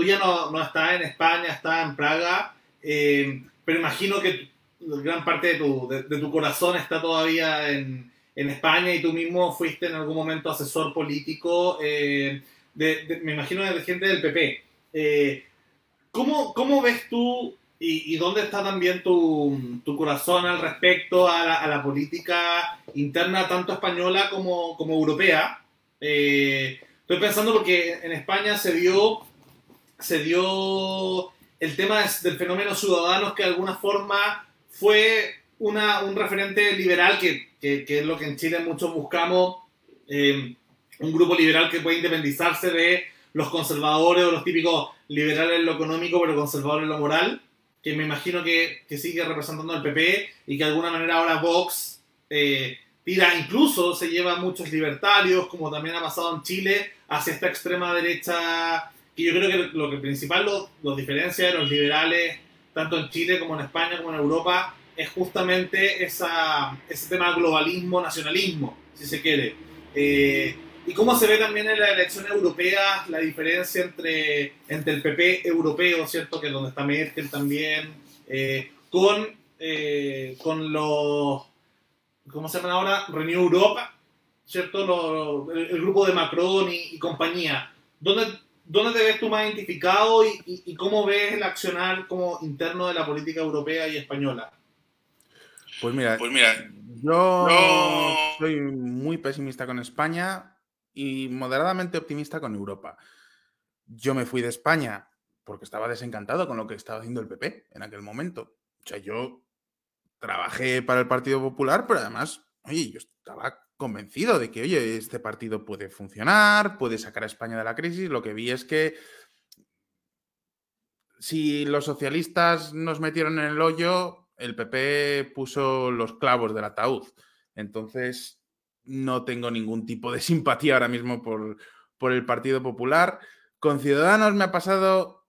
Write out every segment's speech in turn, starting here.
tú ya no, no estás en España, estás en Praga, eh, pero imagino que gran parte de tu, de, tu corazón está todavía en, en, España y tú mismo fuiste en algún momento asesor político, eh, de, me imagino de gente del PP. Eh, ¿cómo, ¿Cómo ves tú y, dónde está también tu, tu corazón al respecto a la, política interna, tanto española como, como europea? Estoy pensando porque en España se dio, se dio el tema del fenómeno ciudadanos que de alguna forma fue una, un referente liberal, que, que, es lo que en Chile muchos buscamos, eh, un grupo liberal que puede independizarse de los conservadores o los típicos liberales en lo económico, pero conservadores en lo moral que me imagino que, que, sigue representando al PP y que de alguna manera ahora Vox eh, tira, incluso se lleva muchos libertarios, como también ha pasado en Chile, hacia esta extrema derecha, que yo creo que lo que principal los diferencia de los liberales, tanto en Chile como en España como en Europa, es justamente esa, ese tema globalismo, nacionalismo, si se quiere. Eh, y cómo se ve también en la elección europea la diferencia entre, entre el PP europeo, ¿cierto? Que es donde está Merkel también, eh, con, eh, con los, ¿cómo se llaman ahora? Renew Europa, ¿cierto? el, grupo de Macron y, compañía. ¿Dónde, ¿Dónde te ves tú más identificado y, y, cómo ves el accionar como interno de la política europea y española? Pues mira, pues mira yo, yo soy muy pesimista con España y moderadamente optimista con Europa. Yo me fui de España porque estaba desencantado con lo que estaba haciendo el PP en aquel momento. O sea, yo trabajé para el Partido Popular, pero además, oye, yo estaba convencido de que, oye, este partido puede funcionar, puede sacar a España de la crisis. Lo que vi es que si los socialistas nos metieron en el hoyo, el PP puso los clavos del ataúd. Entonces, no tengo ningún tipo de simpatía ahora mismo por, por el Partido Popular. Con Ciudadanos me ha pasado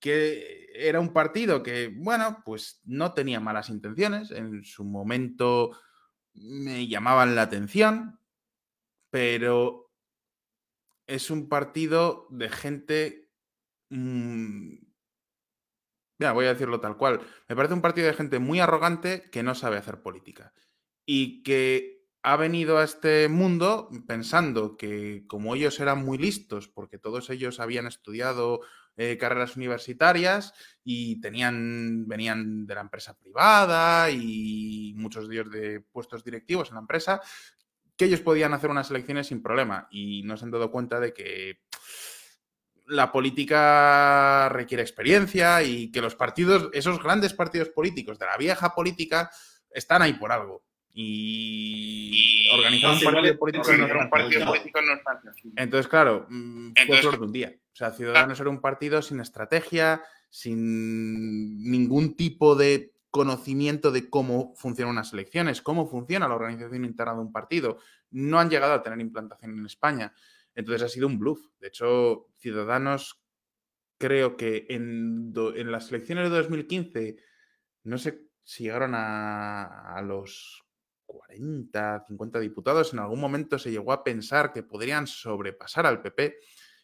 que era un partido que, bueno, pues no tenía malas intenciones. En su momento me llamaban la atención, pero es un partido de gente... Mmm, voy a decirlo tal cual. Me parece un partido de gente muy arrogante que no sabe hacer política. Y que ha venido a este mundo pensando que como ellos eran muy listos, porque todos ellos habían estudiado eh, carreras universitarias y tenían, venían de la empresa privada y muchos de ellos de puestos directivos en la empresa, que ellos podían hacer unas elecciones sin problema. Y no se han dado cuenta de que la política requiere experiencia y que los partidos, esos grandes partidos políticos de la vieja política, están ahí por algo y, organizar un partido, político, no es fácil. Entonces, claro, mm, fue flor de un día. O sea, Ciudadanos era un partido sin estrategia, sin ningún tipo de conocimiento de cómo funcionan unas elecciones, cómo funciona la organización interna de un partido. No han llegado a tener implantación en España. Entonces ha sido un bluff. De hecho, Ciudadanos creo que en, en las elecciones de 2015, no sé si llegaron a, a los 40, 50 diputados, en algún momento se llegó a pensar que podrían sobrepasar al PP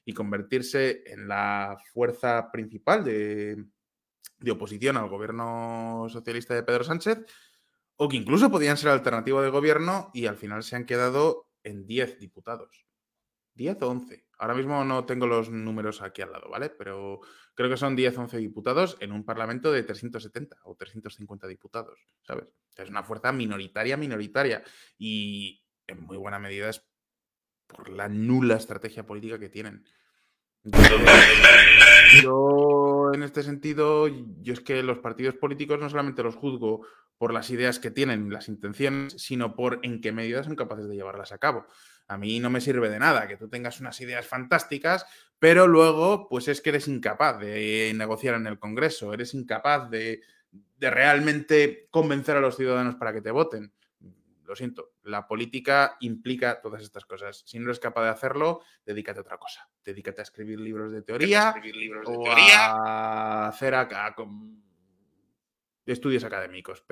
y convertirse en la fuerza principal de, oposición al gobierno socialista de Pedro Sánchez, o que incluso podían ser alternativa de gobierno y al final se han quedado en 10 diputados. 10 o 11. Ahora mismo no tengo los números aquí al lado, ¿vale? Pero creo que son 10 o 11 diputados en un parlamento de 370 o 350 diputados, ¿sabes? Es una fuerza minoritaria, minoritaria. Y en muy buena medida es por la nula estrategia política que tienen. Yo, en este sentido, yo es que los partidos políticos no solamente los juzgo por las ideas que tienen, las intenciones, sino por en qué medida son capaces de llevarlas a cabo. A mí no me sirve de nada que tú tengas unas ideas fantásticas, pero luego, pues es que eres incapaz de negociar en el Congreso, eres incapaz de, realmente convencer a los ciudadanos para que te voten. Lo siento, la política implica todas estas cosas. Si no eres capaz de hacerlo, dedícate a otra cosa. Dedícate a escribir libros de teoría, o a hacer estudios académicos.